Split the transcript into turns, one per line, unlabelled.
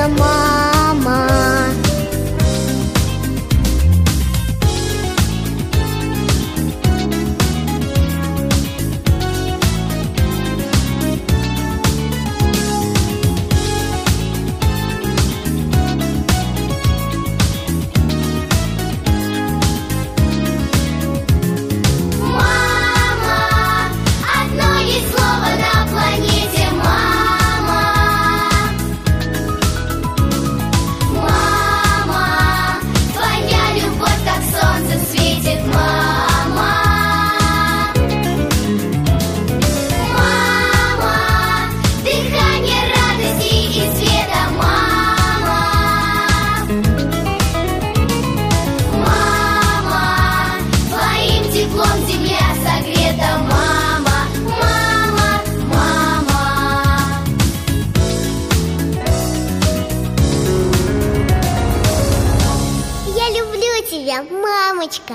的梦 тебя, мамочка.